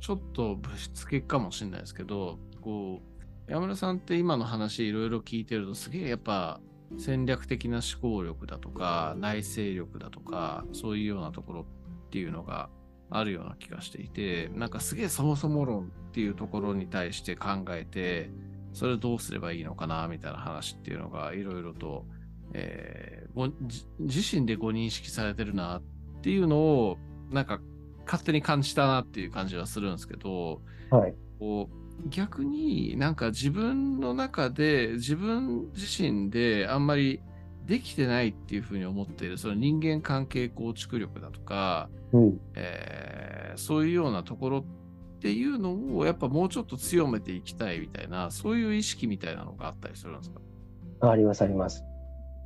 ちょっとぶしつけかもしれないですけど、こう、山村さんって今の話いろいろ聞いてると、すげえやっぱ戦略的な思考力だとか、内政力だとか、そういうようなところっていうのがあるような気がしていて、なんかすげえそもそも論っていうところに対して考えて、それどうすればいいのかなみたいな話っていうのがいろいろと、えーご自身でご認識されてるなっていうのをなんか勝手に感じたなっていう感じはするんですけど、はい。こう逆になんか自分の中で自分自身であんまりできてないっていうふうに思っているその人間関係構築力だとか、うん。えーそういうようなところっていうのをやっぱもうちょっと強めていきたいみたいなそういう意識みたいなのがあったりするんですか？あります、あります。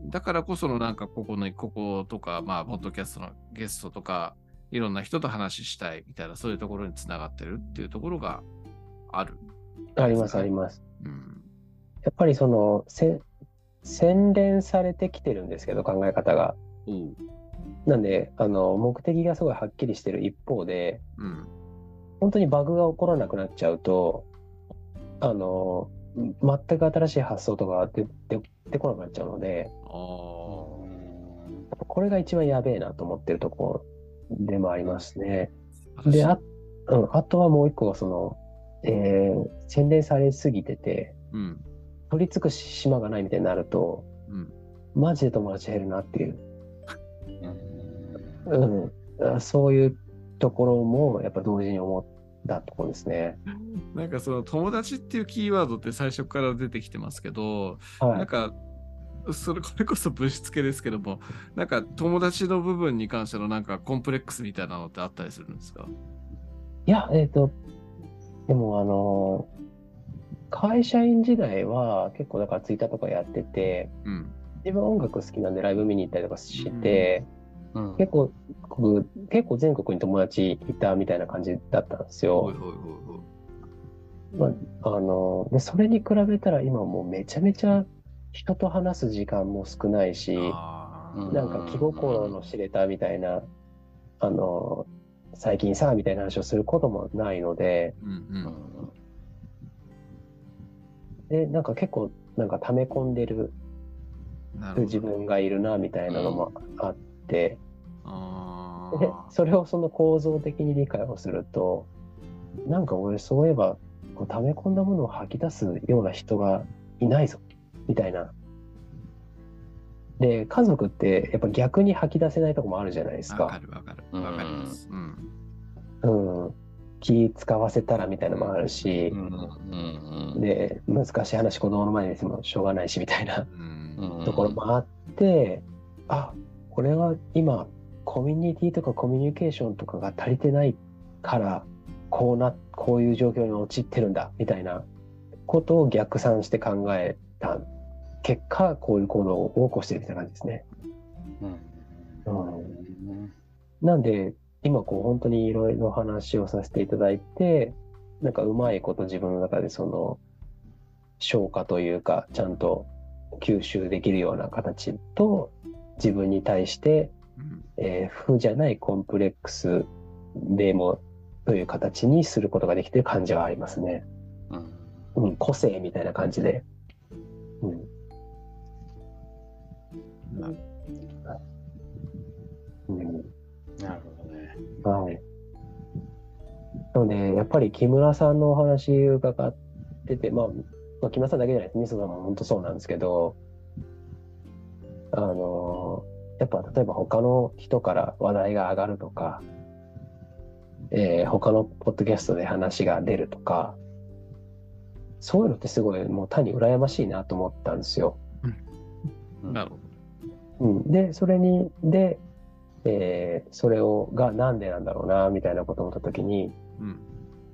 だからこそのなんかここのこことかまあポッドキャストのゲストとかいろんな人と話したいみたいなそういうところにつながってるっていうところがある。あります、あります。うんやっぱりその、せ洗練されてきてるんですけど、考え方が。おうなんで、あの、目的がすごいはっきりしてる一方で、うん本当にバグが起こらなくなっちゃうと、あの、全く新しい発想とか出出出こなくなっちゃうので、これが一番やべえなと思ってるところでもありますね。で、あ,、うん、あとはもう一個はその、えー洗練されすぎてて、うん取り付く島がないみたいになると、うんマジで友達減るなっていう、うんそういうところもやっぱ同時に思ったところですね。なんかその友達っていうキーワードって最初から出てきてますけど、なはい。んかそれ これこそぶしつけですけどもなんか友達の部分に関してのなんかコンプレックスみたいなのってあったりするんですか？いや、えっ、と、でもあの、会社員時代は結構だからツイッターとかやってて、うん。自分音楽好きなんでライブ見に行ったりとかして、うん。結構、僕結構全国に友達いたみたいな感じだったんですよ。まあ、あの、で、それに比べたら今もうめちゃめちゃ人と話す時間も少ないし、なんか気心の知れたみたいな、あの、最近さ、みたいな話をすることもないので、うんうん。で、なんか結構、なんか溜め込んでる自分がいるな、みたいなのもあって、あでーそれをその構造的に理解をすると、なんか俺そういえば、こう溜め込んだものを吐き出すような人がいないぞ、みたいな。で、家族ってやっぱ逆に吐き出せないとこもあるじゃないですわかか。るわかる。わかります。うん。うん。気使わせたらみたいなのもあるしう、ん。うん。うん。で、難しい話子供の前にしてもしょうがないしみたいなところもあって、あ、これは今、コミュニティとかコミュニケーションとかが足りてないから、こうな、こういう状況に陥ってるんだ、みたいなことを逆算して考えた結果、こういう行動を起こしてるみたいな感じですね。うんうんなんで、今こう本当にいろいろ話をさせていただいて、なんかうまいこと自分の中でその消化というか、ちゃんと吸収できるような形と、自分に対して、うんえー負じゃないコンプレックスでもという形にすることができてる感じはありますね。うんうん、個性みたいな感じで。なうんなるほどね。はい。なので、やっぱり木村さんのお話伺ってて、まあ、まあ、木村さんだけじゃないです。みそさんも本当そうなんですけど、あの、やっぱ例えば他の人から話題が上がるとか、えー他のポッドキャストで話が出るとか、そういうのってすごいもう単に羨ましいなと思ったんですよ。なるほうん、で、それに、で、えーそれを、がなんでなんだろうな、みたいなことを思ったときに、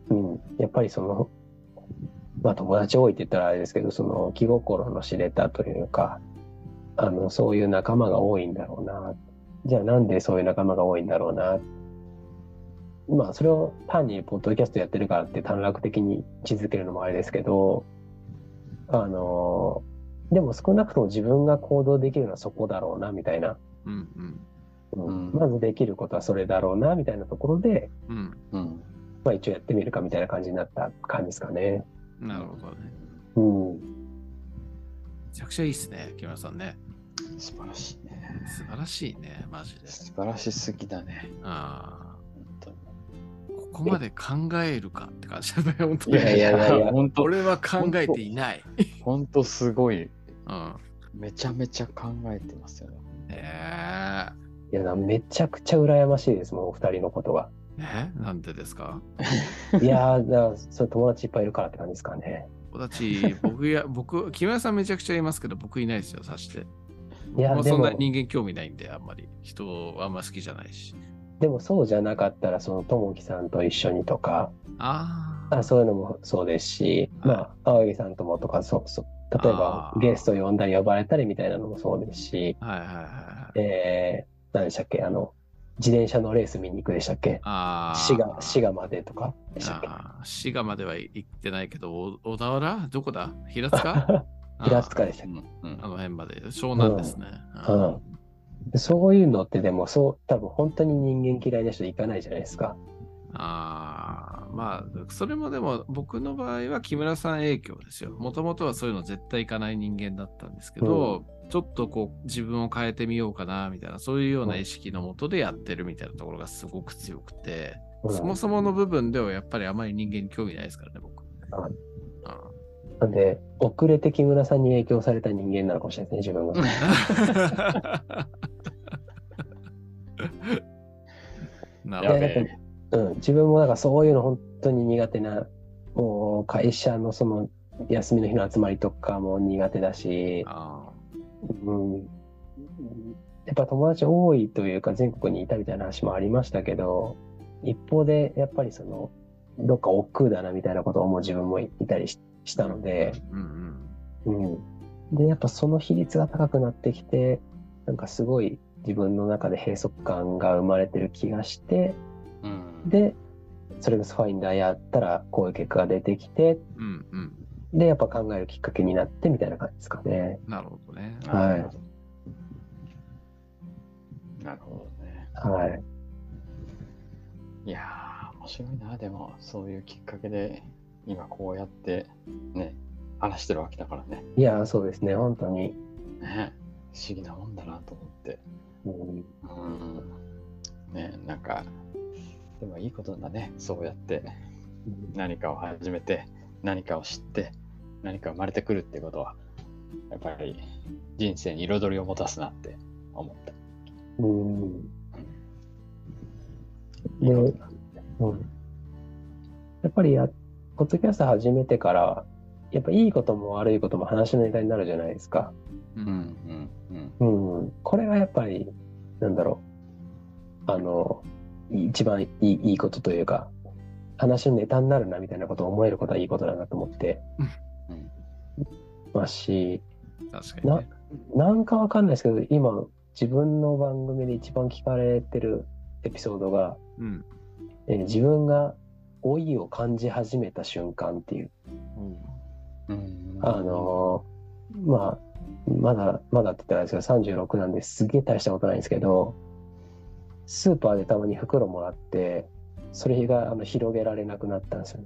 どうんうん、やっぱりその、まあ友達多いって言ったらあれですけど、その気心の知れたというか、あの、そういう仲間が多いんだろうな。じゃあなんでそういう仲間が多いんだろうな。まあそれを単にポッドキャストやってるからって短絡的に位置づけるのもあれですけど、あの、でも少なくとも自分が行動できるのはそこだろうな、みたいな。うんうんうんうんまずできることはそれだろうな、みたいなところで、うんうんまあ一応やってみるかみたいな感じになった感じですかね。なるほどね。うん。めちゃくちゃいいっすね、木村さんね。素晴らしいね。素晴らしいね、マジで。素晴らしすぎだね。あ本当にあ、ここまで考えるかって感じだね、本当いやいやいやいや 本当、俺は考えていない。本当すごい。うん。めちゃめちゃ考えてますよね。えいや、めちゃくちゃ羨ましいですもん、お二人のことが。ー、え？なんでですか？いやー、だそれ友達いっぱいいるからって感じですかね。僕たち、僕や、僕、木村さんめちゃくちゃいますけど、僕いないですよ、さして。いや、そんなに人間興味ないんで、あんまり。人あんま好きじゃないし。でもそうじゃなかったら、そのともきさんと一緒にとか、ああ。あそういうのもそうですし、まあ、青柳さんともとか、そうそう、例えばゲスト呼んだり呼ばれたりみたいなのもそうですし、はいはいはいはい。えー、何でしたっけ、あの、自転車のレース見に行くでしたっけ？ああ。滋賀、滋賀までとか。でしたっけ滋賀までは行ってないけど、お小田原？どこだ？平塚？平塚でしたっうんうんあの辺まで。湘南ですね。け、うん。でそういうのってでも、そう、多分本当に人間嫌いな人行かないじゃないですか。ああ、まあ、それもでも僕の場合は木村さん影響ですよ。もともとはそういうの絶対行かない人間だったんですけど、ちょっとこう自分を変えてみようかなみたいな、そういうような意識のもとでやってるみたいなところがすごく強くて、うんそもそもの部分ではやっぱりあまり人間に興味ないですからね、僕。はいうんなんで、遅れて木村さんに影響された人間なのかもしれないですね、自分が。なるほど。うん、自分もなんかそういうの本当に苦手な、もう会社のその休みの日の集まりとかも苦手だし、あうん、やっぱ友達多いというか全国にいたみたいな話もありましたけど、一方でやっぱりその、どっか億劫だなみたいなことを思う自分もいたりししたので、ーうんうん。うん。で、やっぱその比率が高くなってきて、なんかすごい自分の中で閉塞感が生まれてる気がして、うんで、それこそファインダーやったらこういう結果が出てきて、うんうん。で、やっぱ考えるきっかけになってみたいな感じですかね。なるほどね。はいなるほどね。はい。いやー、面白いな、でも、そういうきっかけで、今こうやって、ね、話してるわけだからね。いや、そうですね、本当に。ね不思議なもんだなと思って。うん、うん。ね、なんか、でもいいことだね。そうやって何かを始めて、何かを知って、何か生まれてくるってことは、やっぱり人生に彩りを持たすなって思った。うん。いいことだ。うん。やっぱりや、ポッドキャスト始めてから、やっぱいいことも悪いことも話のネタになるじゃないですか。う。うんんうんうん。これがやっぱり、なんだろう。あの、一番いいいいことというか、話のネタになるなみたいなことを思えることはいいことだなと思ってうんますし、確かにね。なんかわかんないですけど、今、自分の番組で一番聞かれてるエピソードが、うん。えー自分が老いを感じ始めた瞬間っていう、うん。あのーまあ、まだ、まだって言ったらですけど、36なんですげえ大したことないんですけど、スーパーでたまに袋もらって、それがあの広げられなくなったんですよ。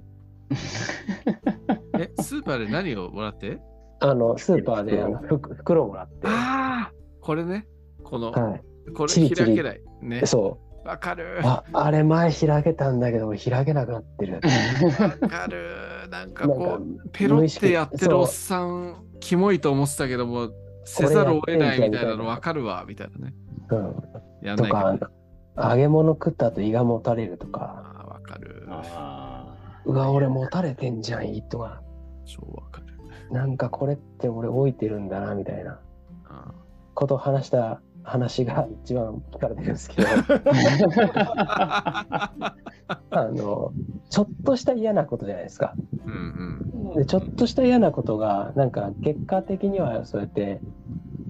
え、スーパーで何をもらって？あの、スーパーであのふ袋もらって、はああこれね。この、い。これチリチリ開けない。ね。そわかるう。。あ、あれ前開けたんだけど、俺開けなくなってる。わかる。なんかこかう、ペロってやってるおっさん、キモいと思ってたけども、せざるを得ないみたいなのわかるわ、みたいなね。うん。やんないかど。、揚げ物食った後胃がもたれるとか、ああ、わかる。あうわ、俺もたれてんじゃん、胃とか。超わかる。なんかこれって俺老いてるんだな、みたいなあことを話した話が一番聞かれてるんですけど、あ あの、ちょっとした嫌なことじゃないですか。うんで、ちょっとした嫌なことが、なんか結果的にはそうやって、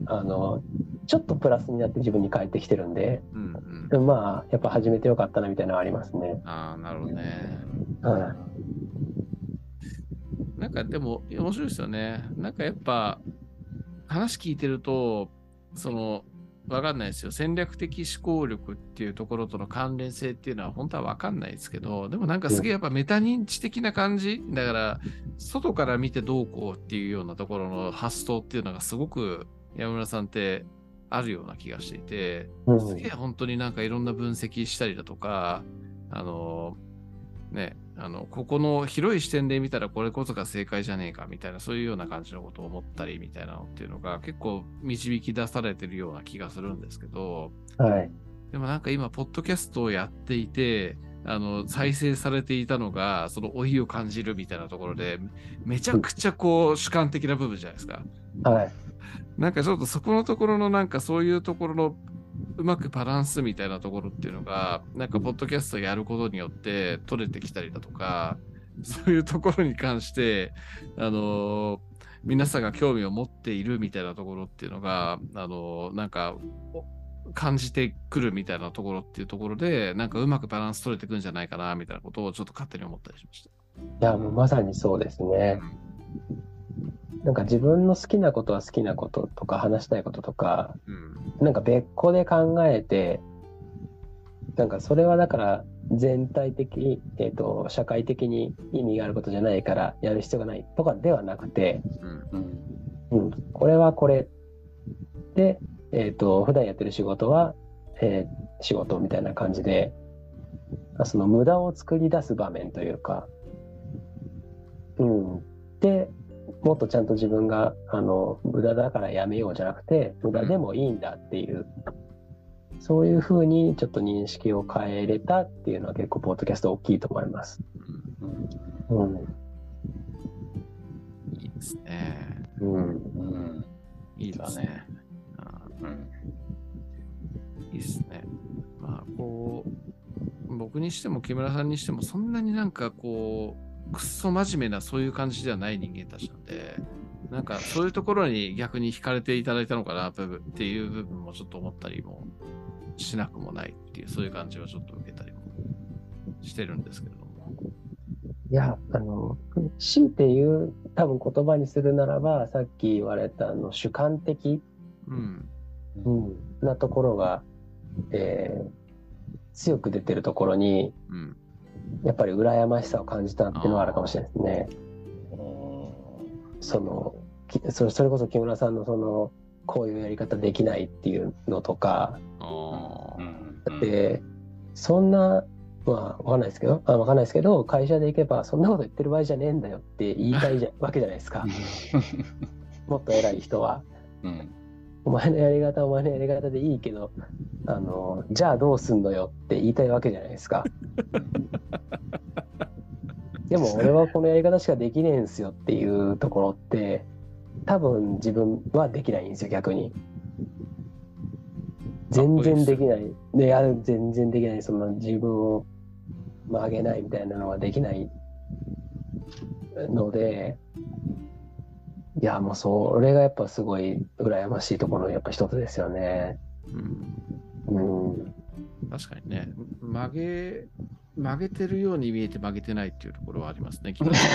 あの、ちょっとプラスになって自分に返ってきてるんで、うん。うん。うん。まあ、やっぱ始めてよかったな、みたいなのはありますね。ああ、なるほどね。はいなん。かでも面白いですよね。なん。かやっぱ話聞いてると、そのわかん。ないですよ。戦略的思考力っていうところとの関連性っていうのは本当はわかん。ないですけど、でもなん。かすげえやっぱメタ認知的な感じ、だから、外から見てどうこうっていうようなところの発想っていうのがすごく山村さん。ってあるような気がしていて、うんすげえ本当になんかいろんな分析したりだとか、あの、ね、あの、ここの広い視点で見たらこれこそが正解じゃねえかみたいな、そういうような感じのことを思ったりみたいなのっていうのが結構導き出されてるような気がするんですけど、はい。でもなんか今、ポッドキャストをやっていて、あの、再生されていたのが、その老いを感じるみたいなところで、めちゃくちゃこう主観的な部分じゃないですか。はい。なんかちょっとそこのところのなんかそういうところのうまくバランスみたいなところっていうのが、なんかポッドキャストやることによって取れてきたりだとか、そういうところに関して、あのー皆さんが興味を持っているみたいなところっていうのが、あのーなんか、お感じてくるみたいなところっていうところで、なんかうまくバランス取れてくんじゃないかな、みたいなことをちょっと勝手に思ったりしました。いや、もうまさにそうですね。なんか自分の好きなことは好きなこととか話したいこととか、うん。なんか別個で考えて、なんかそれはだから全体的、えっ、と、社会的に意味があることじゃないからやる必要がないとかではなくて、うん。うんうん、これはこれで、えっ、と、普段やってる仕事は、えー仕事みたいな感じで、その無駄を作り出す場面というか、うん。で、もっとちゃんと自分が、あの、無駄だからやめようじゃなくて、無駄でもいいんだっていう、そういうふうにちょっと認識を変えれたっていうのは結構、ポッドキャスト大きいと思います。うんうん。いいですね。うん。うんいいですね。いいですね。まあ、こう、僕にしても木村さんにしても、そんなになんかこう、くっそ真面目なそういう感じではない人間たちなんで、なんかそういうところに逆に惹かれていただいたのかなっていう部分もちょっと思ったりもしなくもないっていう、そういう感じはちょっと受けたりもしてるんですけれども。いや、あの、強いて言う、多分言葉にするならば、さっき言われたあの主観的、うん。うん、なところが、えー強く出てるところに、うん。やっぱり羨ましさを感じたっていうのはあるかもしれないですね。その、きそれこそ木村さんのその、こういうやり方できないっていうのとか、で、そんな、まあ、わかんないですけど、あわかんないですけど、会社で行けば、そんなこと言ってる場合じゃねえんだよって言いたいじゃ わけじゃないですか。もっと偉い人は。うんお前のやり方はお前のやり方でいいけど、あの、じゃあどうすんのよって言いたいわけじゃないですか。でも俺はこのやり方しかできねえんすよっていうところって、多分自分はできないんですよ、逆に。全然できない。で、いや、全然できない。その自分を曲げないみたいなのはできないので、いや、もうそれがやっぱすごい羨ましいところのやっぱ一つですよね。うんうん。確かにね、曲げ、曲げてるように見えて曲げてないっていうところはありますね、木村さん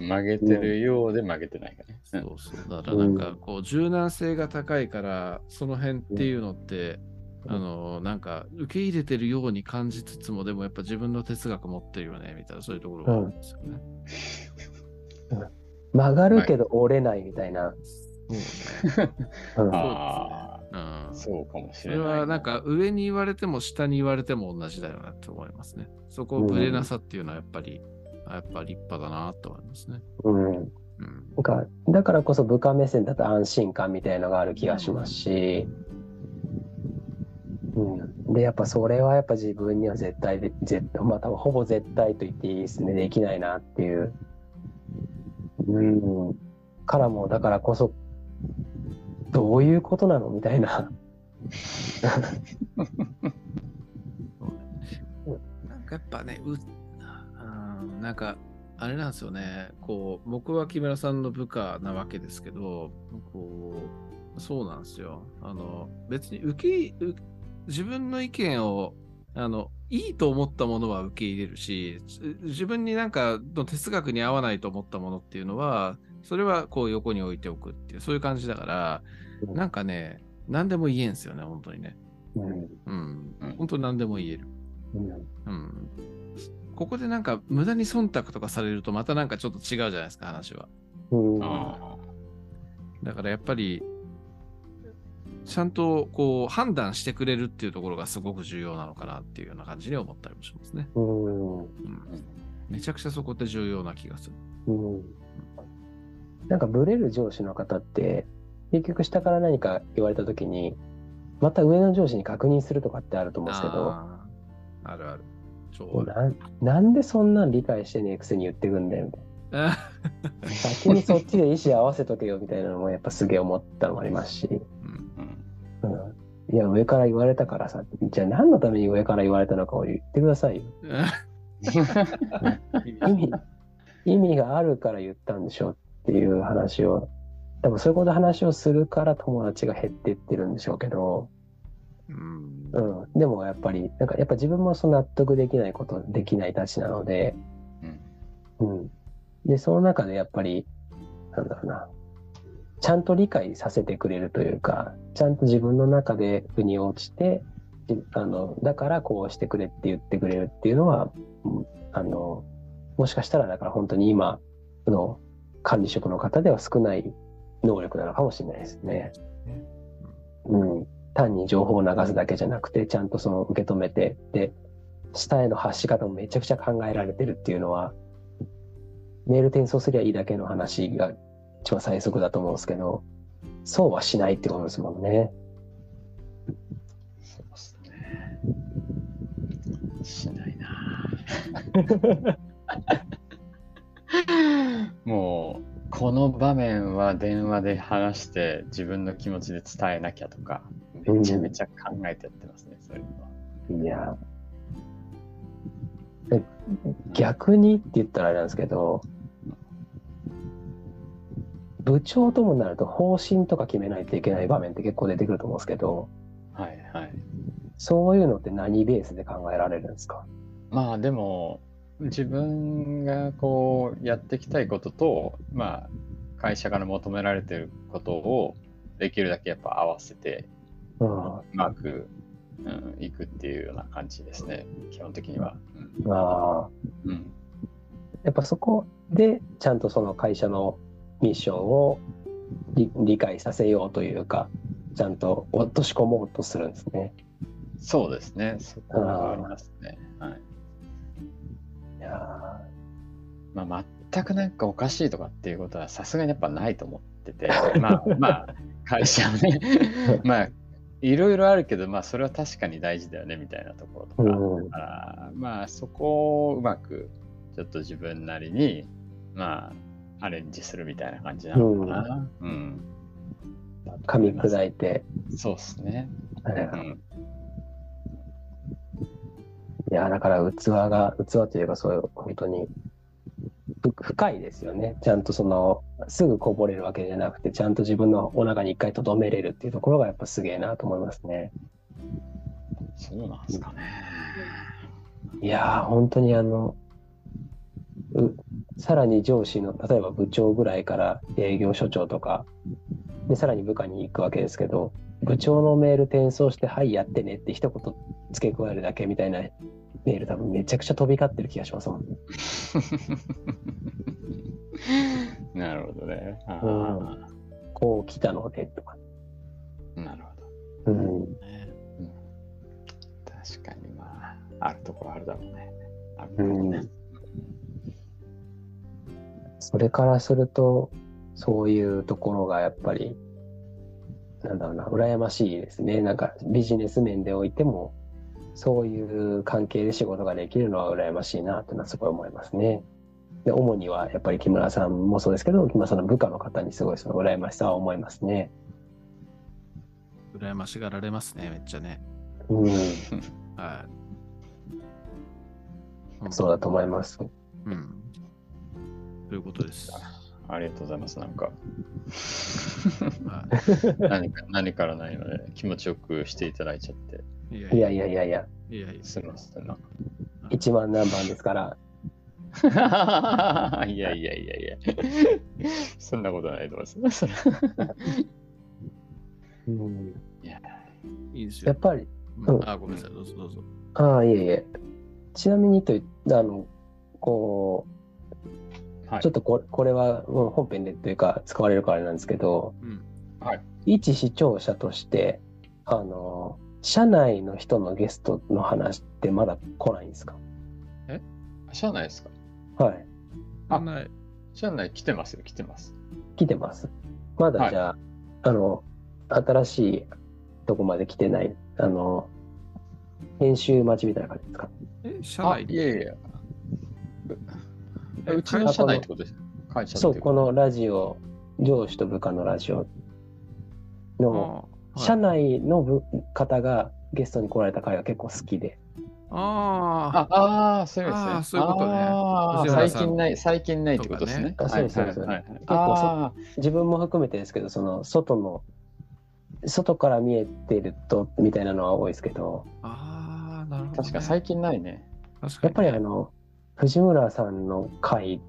うん曲げてるようで曲げてないからね。そうそう。だからなんかこう柔軟性が高いから、その辺っていうのって、うんあの、なんか受け入れてるように感じつつも、でもやっぱ自分の哲学持ってるよね、みたいなそういうところがあるんですよね。曲がるけど折れないみたいな。うんあうんあ、そうかもしそれない。れはなんか上に言われても下に言われても同じだよなって思いますね。そこをぶれなさっていうのはやっぱり、やっぱ立派だなと思いますね。うん。うん。なんか、だからこそ部下目線だと安心感みたいのがある気がしますし、うん。で、やっぱそれはやっぱ自分には絶対で、絶対、まあ多分ほぼ絶対と言っていいですね。できないなっていう。うん。からも、だからこそ、どういうことなのみたいな。なんかやっぱね、う、うんなんか、あれなんですよね、こう、僕は木村さんの部下なわけですけど、こう、そうなんですよ。あの、別に受け、自分の意見を、あの、いいと思ったものは受け入れるし、自自分になんかの哲学に合わないと思ったものっていうのは、それはこう横に置いておくっていう、そういう感じだから、うんなんかね、何でも言えんすよね、本当にね。うん。うん。うん本当何でも言える。うん。うん。ここでなんか無駄に忖度とかされるとまたなんかちょっと違うじゃないですか、話は。うん。あだからやっぱり、ちゃんとこう判断してくれるっていうところがすごく重要なのかなっていうような感じに思ったりもしますね。うん。うん、めちゃくちゃそこって重要な気がする。うん。なんかブレる上司の方って、結局下から何か言われたときに、また上の上司に確認するとかってあると思うんですけど、あるある。なんでそんなん理解してねえくせに言ってくんだよみたいあな。先にそっちで意思合わせとけよみたいなのもやっぱすげえ思ったのもありますし、いや上から言われたからさ、じゃあ何のために上から言われたのかを言ってくださいよ。意味、意味があるから言ったんでしょっていう話を、多分そういうこと話をするから友達が減ってってるんでしょうけど、うん。うん、でもやっぱり、なんかやっぱ自分もその納得できないこと、できないたちなので、うん。うん。で、その中でやっぱり、なんだろうな、ちゃんと理解させてくれるというか、ちゃんと自分の中で腑に落ちて、じあの、だからこうしてくれって言ってくれるっていうのは、うんあの、もしかしたらだから本当に今の管理職の方では少ない能力なのかもしれないですね。うん。単に情報を流すだけじゃなくて、ちゃんとその受け止めて、で、下への発し方もめちゃくちゃ考えられてるっていうのは、メール転送すりゃいいだけの話が一番最速だと思うんですけど、そうはしないってことですもんね。そうですね。しないな。もう、この場面は電話で話して自分の気持ちで伝えなきゃとか、めちゃめちゃ考えてやってますね、そういうのは。いや。え逆にって言ったらあれなんですけど、部長ともなると方針とか決めないといけない場面って結構出てくると思うんですけど、はいはい。そういうのって何ベースで考えられるんですか？まあでも、自分がこうやっていきたいことと、まあ、会社から求められてることをできるだけやっぱ合わせてうまく、うん、いくっていうような感じですね、基本的には。ああ。うんうんやっぱそこでちゃんとその会社のミッションを理理解させようというか、ちゃんと落とし込もうとするんですね。そうですね、そこはありますね。はい。いやまあ、全くなんかおかしいとかっていうことはさすがにやっぱないと思ってて、まあまあ、会社はね、まあ、いろいろあるけど、まあ、それは確かに大事だよねみたいなところとか、うん。だからまあ、そこをうまくちょっと自分なりに、まあ、アレンジするみたいな感じなのかな。うん。ー噛み砕いて、そうですね。はいうん。いや、だから器が、器というかそういう、本当に、ふ深いですよね。ちゃんとその、すぐこぼれるわけじゃなくて、ちゃんと自分のお腹に一回留めれるっていうところがやっぱすげえなと思いますね。そうなんですかね。いやー、本当にあの、うさらに上司の、例えば部長ぐらいから営業所長とか、で、さらに部下に行くわけですけど、部長のメール転送して、はい、やってねって一言付け加えるだけみたいなメール多分めちゃくちゃ飛び交ってる気がしますもん。なるほどね。あうんこう来たのでとか。あ、なるほど。うん。ね確かにまあ、あるところあるだろうね。あるうんだろうね。それからすると、そういうところがやっぱり、なんだろうな、羨ましいですね。なんかビジネス面でおいても、そういう関係で仕事ができるのは羨ましいなってのはすごい思いますね。で、主にはやっぱり木村さんもそうですけど、木村さんの部下の方にすごいその羨ましさは思いますね。羨ましがられますね、めっちゃね。うん、はい。そうだと思います。うん。ということです。ありがとうございます。なんか、は 何か何からないので気持ちよくしていただいちゃって、い、いやいやいやいやいや、いやいやすみません。なんか1万何番ですから、いやいやいやいや。そんなことないと思います。うん、いや、いいですよやっ。ぱり、うんうんあ、ごめんなさい、どうぞどうぞ。ああ、いえいえ。ちなみにといあの、こう、はいちょっとここれはうん本編でというか使われるからなんですけど、うん。一視聴者として、あの、社内の人のゲストの話ってまだ来ないんですか？社内ですか？はい。あない社内来てますよ、来てます。来てます。まだじゃあ、あの、新しいとこまで来てない、あの、編集待ちみたいな感じですか？え、社あ、内いやいやいや。えうちの社内ってことですね。会社そう、このラジオ、上司と部下のラジオの、あ社内の部方がゲストに来られた回が結構好きで。あああー、そういうことですね。そういうことね最近ない、最近ないってことですね。そうそうそうはいはいはい結構自分も含めてですけど、その外の、外から見えてるとみたいなのは多いですけど、あ、ああ、なるほーど、ね。確か最近ないね。確かにやっぱりあの、藤村さんの回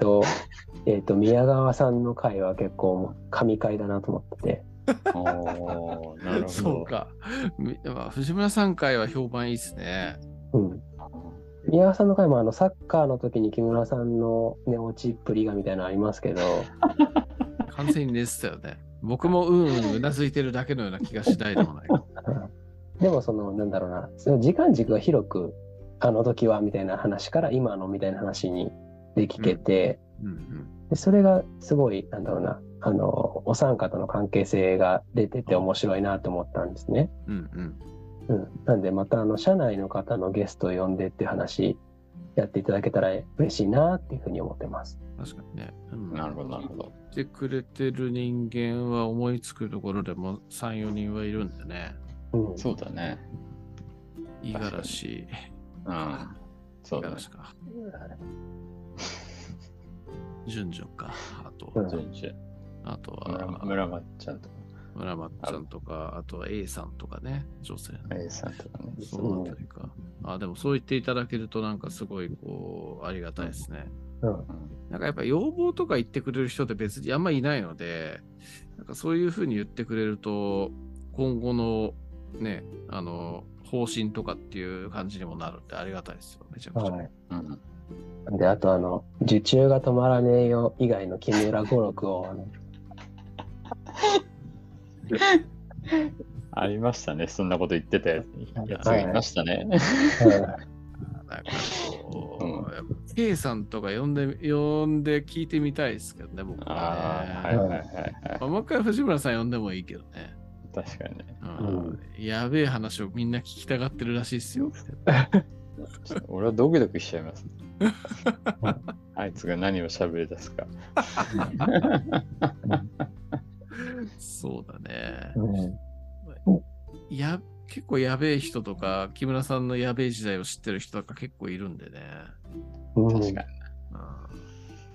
と、えっと、宮川さんの回は結構神回だなと思ってて、おーなるほど。そうか。みまあ、藤村さん会は評判いいですね。うん。宮川さんの回もあのサッカーの時に木村さんの寝落ちっぷりがみたいなのありますけど、完全に寝てたよね。僕もうんうんうなずいてるだけのような気がしないでもない。でもそのなんだろうなその時間軸が広くあの時はみたいな話から今のみたいな話にできけて、うんうん。でそれがすごいなんだろうなあのお三方の関係性が出てて面白いなと思ったんですね。うんうん。うん、なんでまたあの社内の方のゲストを呼んでっていう話やっていただけたら嬉しいなっていうふうに思ってます。確かにね。うん、なるほど、なるほど。言ってくれてる人間は思いつくところでも3、4人はいるんでね。うん、そうだね。五十嵐。うん。そうだね。か。順々か。あと、うん順次あと村は村松ちゃんとか、村松ちゃんとか、あとは A さんとかね、女性の。A さんとかね。そのあたりか。あ、でもそう言っていただけるとなんかすごいこう、ありがたいですね。うんうんなんかやっぱ要望とか言ってくれる人って別にあんまいないので、なんかそういうふうに言ってくれると、今後のね、あの、方針とかっていう感じにもなるんでありがたいですよ、めちゃくちゃ。はい。うんで、あとあの、受注が止まらねえよ以外の木村五六をあの ありましたね。そんなこと言ってたやつがいましたね。なんか K さんとか呼んで、呼んで聞いてみたいですけどね、僕あはあ、ね。はいはいはいはい。まあもう一回藤村さん呼んでもいいけどね。確かにね。うんやべえ話をみんな聞きたがってるらしいっすよ。俺はドキドキしちゃいます。あいつが何を喋り出すか。そうだね。うんや結構やべえ人とか、木村さんのやべえ時代を知ってる人とか結構いるんでね。うん確かに。うん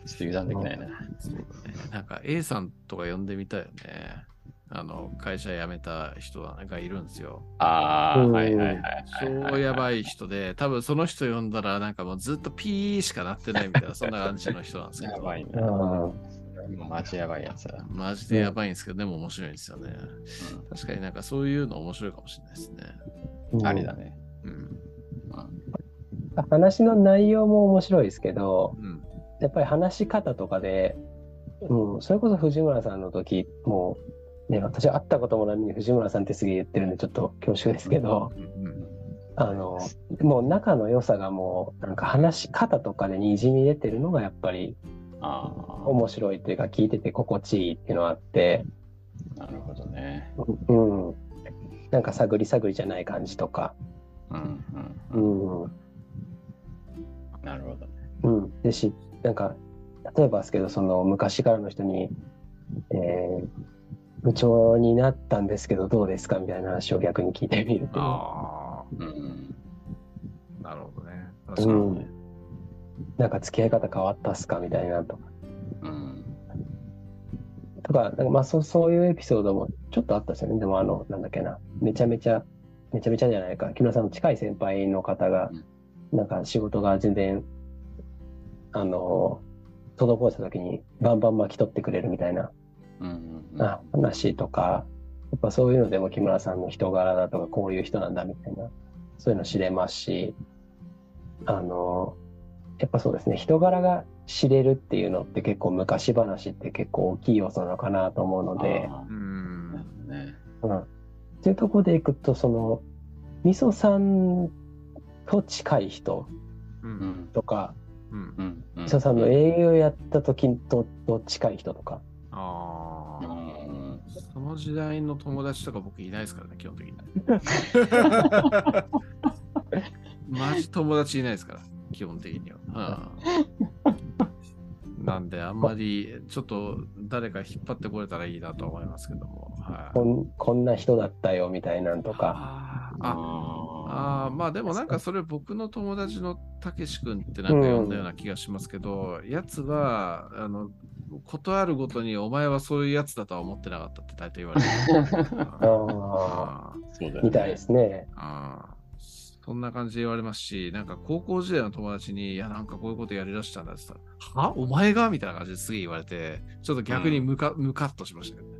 ちょっと油断できないな。そうだね。なんか A さんとか呼んでみたいよね。あの、会社辞めた人がいるんですよ。ああ、うんはいはいはいはいはい。超やばい人で、多分その人呼んだらなんかもうずっとピーしかなってないみたいな、そんな感じの人なんですけど。やばいあな。ーマジやばいやつだ。マジでやばいんですけど、でも面白いんですよね。う確かになんかそういうの面白いかもしれないですね。うんんありだね。うん。話の内容も面白いですけど、うん。やっぱり話し方とかで、うん、それこそ藤村さんの時、もう、ね、私会ったこともないのに藤村さんってすげえ言ってるんで、ちょっと恐縮ですけど、あの、もう仲の良さがもう、なんか話し方とかでにじみ出てるのがやっぱりあ面白いっていうか、聞いてて心地いいっていうのがあって、あ、なるほどね。うん。なんか探り探りじゃない感じとか、うんううん。ん。なるほどね。うん。でし、なんか、例えばですけど、その昔からの人に、えー、部長になったんですけど、どうですかみたいな話を逆に聞いてみると、あうん。あ、なるほどね。確かにね。なんか付き合い方変わったっすかみたいなとか。うん。とか、なんかまあそうそういうエピソードもちょっとあったですよね。でもあの、なんだっけな、めちゃめちゃ、めちゃめちゃじゃないか、木村さんの近い先輩の方が、なんか仕事が全然あの、滞った時にバンバン巻き取ってくれるみたいなうんうんうんあ話とか、やっぱそういうのでも木村さんの人柄だとか、こういう人なんだみたいな、そういうの知れますし、あの、やっぱそうですね、人柄が知れるっていうのって結構昔話って結構大きい要素なのかなと思うので、うん。うん。っていうところでいくと、その、みそさんと近い人う。うんんとか、うん。うんうんみそさんの英雄やった時とと近い人とか、の時代の友達とか僕いないですからね、基本的に。マジ友達いないですから、基本的には。うん、なんで、あんまりちょっと誰か引っ張ってこれたらいいなと思いますけども。はいこんこんな人だったよみたいなんとか、あーあまあでもなんかそれ僕の友達のたけし君ってなんか呼んだような気がしますけど、やつはあのことあるごとにお前はそういうやつだとは思ってなかったって大体言われる。ああ、そうだよねみたいですね。あーそんな感じで言われますし、なんか高校時代の友達に、いや、なんかこういうことやりだしたんだって言ったら、は？お前が？みたいな感じですげえ言われて、ちょっと逆にムカ,、ムカッとしましたけどね。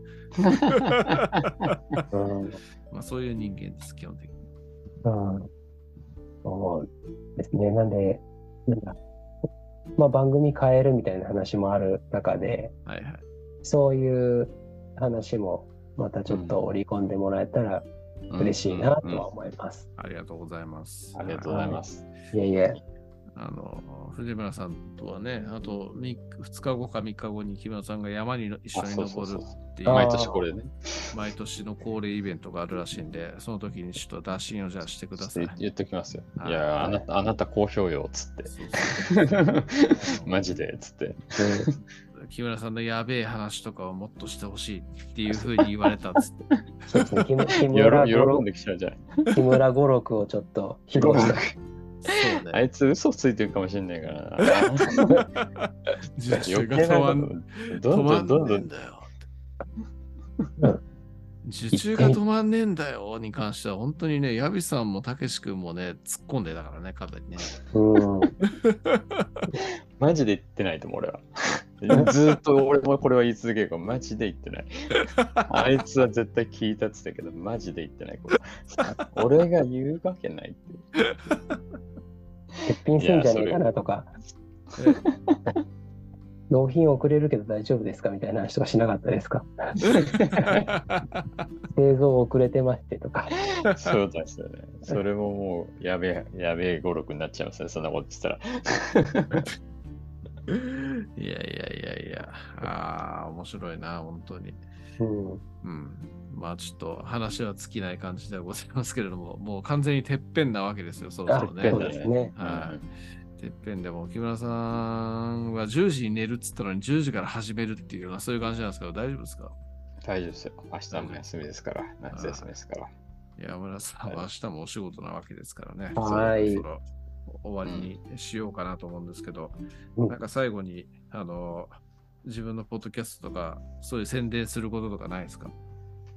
うん まあそういう人間です、基本的に。うんそうですね。なんで、なんだ、まあ番組変えるみたいな話もある中で、はいはい。そういう話もまたちょっと織り込んでもらえたら嬉しいなとは思います。ありがとうございます。ありがとうございます。いえいえ。あの、藤村さんとはね、あと2日後か3日後に木村さんが山に一緒あに登るっていう毎年これね、毎年の恒例イベントがあるらしいんで、その時にちょっと打診をじゃあしてください。言っときますよ。はいいや、あなた、あなた好評よ、つって。そうそう マジで、つって。木村さんのやべえ話とかをもっとしてほしいっていうふうに言われたっつって。木村五喜ん六できちゃうじゃない。木村五六をちょっと披露して。そうね。あいつ嘘ついてるかもしんないからな。余計なこ止まんとどんどんどんどん止まんねえんだよって。受注が止まんねえんだよに関しては、本当にね、ヤビさんもたけし君もね、突っ込んでたからね、かなりね。うん。マジで言ってないと思う、俺は。ずーっと俺もこれは言い続けるから、マジで言ってない。あいつは絶対聞いたって言ったけど、マジで言ってない。俺が言うわけないって。欠品すんじゃねえかなとか、納品遅れるけど大丈夫ですかみたいな話とかしなかったですか 製造遅れてましてとか。そうですよね。それももう、やべえ、やべえ語録になっちゃいますね、そんなこと言ってたら。いやいやいやいや、ああ、面白いな、本当に。うん。うん。まあちょっと話は尽きない感じではございますけれども、もう完全にてっぺんなわけですよ、そろあ、そそろね。うですね。はい。てっぺんでも木村さんは10時に寝るっつったのに10時から始めるっていうようなそういう感じなんですけど大丈夫ですか？大丈夫ですよ。明日も休みですから、夏休みですから。山村さんは明日もお仕事なわけですからね。はいそろそろ終わりにしようかなと思うんですけど、うんなんか最後に、あの、自分のポッドキャストとか、そういう宣伝することとかないですか？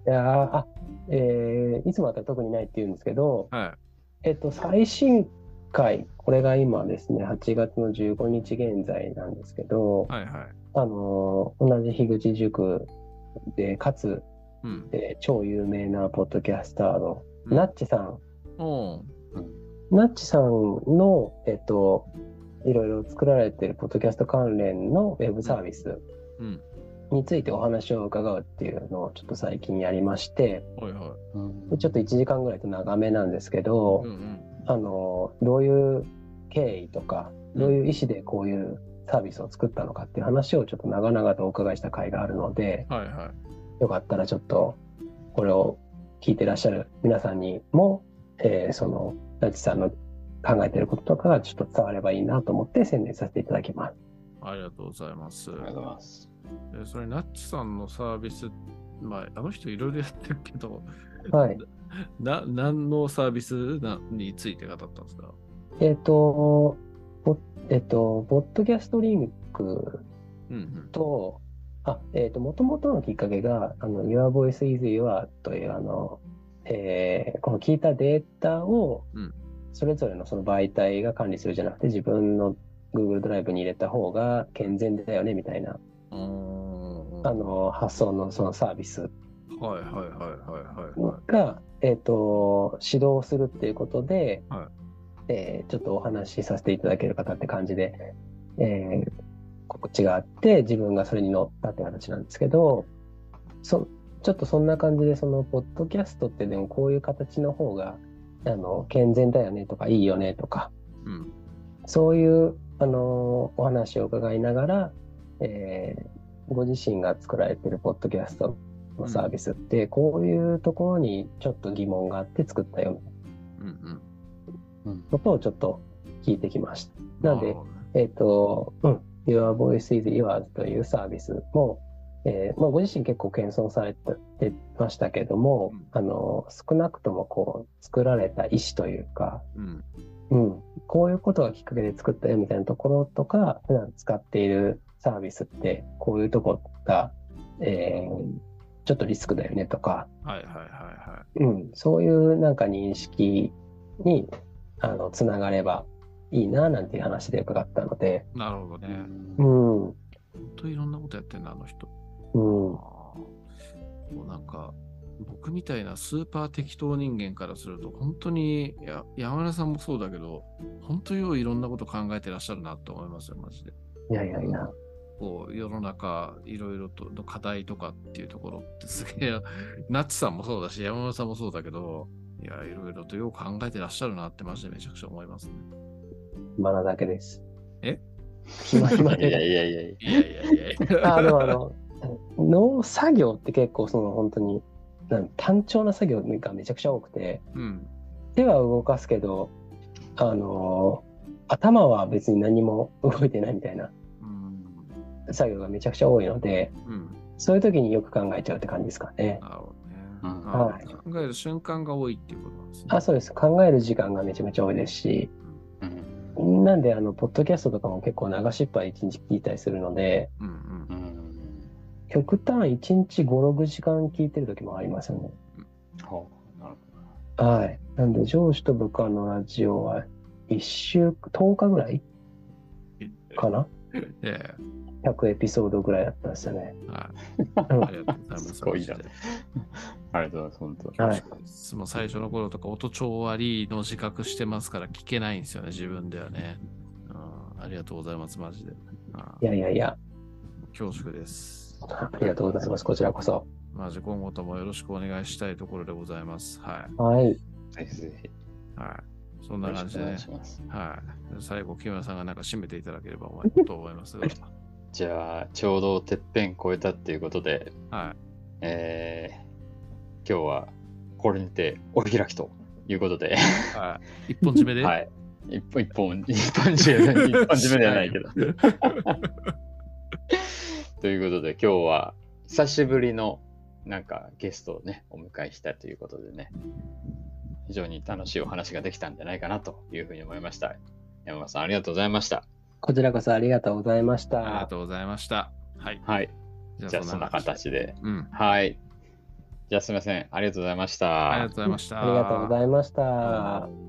いやーあ、えーいつもだったら特にないって言うんですけど、はえっと、最新回、これが今ですね、8月の15日現在なんですけどい。、はいはい。あのー同じ樋口塾で、かつ、うん。えー超有名なポッドキャスターの、うんナッチさん、ナッチさんの、えっと、いろいろ作られているポッドキャスト関連のウェブサービスうん。についてお話を伺うっていうのをちょっと最近やりまして、はいはうんちょっと1時間ぐらいと長めなんですけど、い。うんうん。あの、どういう経緯とか、どういう意思でこういうサービスを作ったのかっていう話をちょっと長々とお伺いした回があるので、はいはい。よかったらちょっとこれを聞いてらっしゃる皆さんにも、えーその、ナチさんの考えてることとかがちょっと伝わればいいなと思って宣伝させていただきます。ありがとうございます。ありがとうございます。えそれ、ナッチさんのサービス、まあ、あの人いろいろやってるけど、はい。な、何のサービスなについて語ったんですか？えっ、と、ぼえっ、と、ポッドキャストリンクうんうん。と、あ、えっ、と、もともとのきっかけが、あの、Your Voice is Your という、あの、えーこの聞いたデータをうん、それぞれのその媒体が管理するじゃなくて、自分の Google ドライブに入れた方が健全だよねみたいな、あの発想のそのサービスはいはいはいはいはいはい。が、えっと指導するっていうことで、はいえーちょっとお話しさせていただける方って感じで、えー告知があって自分がそれに乗ったって形なんですけどそちょっとそんな感じでそのポッドキャストってでもこういう形の方があの健全だよねとかいいよねとかうん。そういうあのお話を伺いながら、えーご自身が作られてるポッドキャストのサービスって、こういうところにちょっと疑問があって作ったよみたいうんうん。なことをちょっと聞いてきました。うん。なんでえっ、と、うん、Your Voice is Yours というサービスも、えーまあ、ご自身結構謙遜されてましたけども、うんあの少なくともこう作られた意思というか、うん。うん、こういうことがきっかけで作ったよみたいなところとか、普段使っているサービスって、こういうとこが、えーちょっとリスクだよねとか、はいはいはいはうん、そういうなんか認識にあのつながればいいななんていう話で伺ったので、い。なるほどね。うん、本当いろんなことやってんな、あの人。うん、なんか、僕みたいなスーパー適当人間からすると、本当に、いや山田さんもそうだけど、本当によういろんなこと考えてらっしゃるなと思いますよ、マジで。いやいやいや、こう世の中いろいろとの課題とかっていうところってすげえ、ナッツさんもそうだし、山田さんもそうだけど、いや、いろいろとよく考えてらっしゃるなってマジでめちゃくちゃ思いますね。暇なだけです。え？暇暇いやいやで。いやいや。いやいやいやいや。あでもあの、農作業って結構その本当に、なん単調な作業がめちゃくちゃ多くて、うん。手は動かすけど、あの頭は別に何も動いてないみたいなうん。作業がめちゃくちゃ多いので、うん。そういう時によく考えちゃうって感じですかね。なるほどね。はい考える瞬間が多いっていうことなんですね。あ、そうです。考える時間がめちゃめちゃ多いですし、うん。なんで、あの、ポッドキャストとかも結構流しっぱ一日聞いたりするので、うんうんうん。極端1日5、6時間聞いてる時もありますよね。ほう。なるほはい。なんで、上司と部下のラジオは1週、10日ぐらいかな？え ?100 エピソードぐらいだったんですよね。えはい。うんありがとうございます。すごいなありがとうございます、本当。はい。もう最初の頃とか音調悪いの自覚してますから聞けないんですよね、自分ではね。うん、ありがとうございます、マジで。うんいやいやいや、恐縮です。ありがとうございます。こちらこそ。マジ今後ともよろしくお願いしたいところでございます。ははい。ぜひぜひ。い。はい。そんな感じでねよろしくお願い。します。はい。最後、木村さんがなんか締めていただければと思いますが。じゃあ、ちょうどてっぺん越えたっていうことで、はい。えー、今日はこれにてお開きということで、はい。一本締めで？はい。一本一本、一本締め、一本締めではないけど。ということで、今日は久しぶりのなんかゲストをね、お迎えしたということでね、非常に楽しいお話ができたんじゃないかなというふうに思いました。山間さん、ありがとうございました。こちらこそありがとうございましありがた。とうございました。はい。はい。じゃあ、そんな。形で。うん。はい。じゃあ、すみません。ありがとうございました。ありがとうございました。ありがとうございました。はい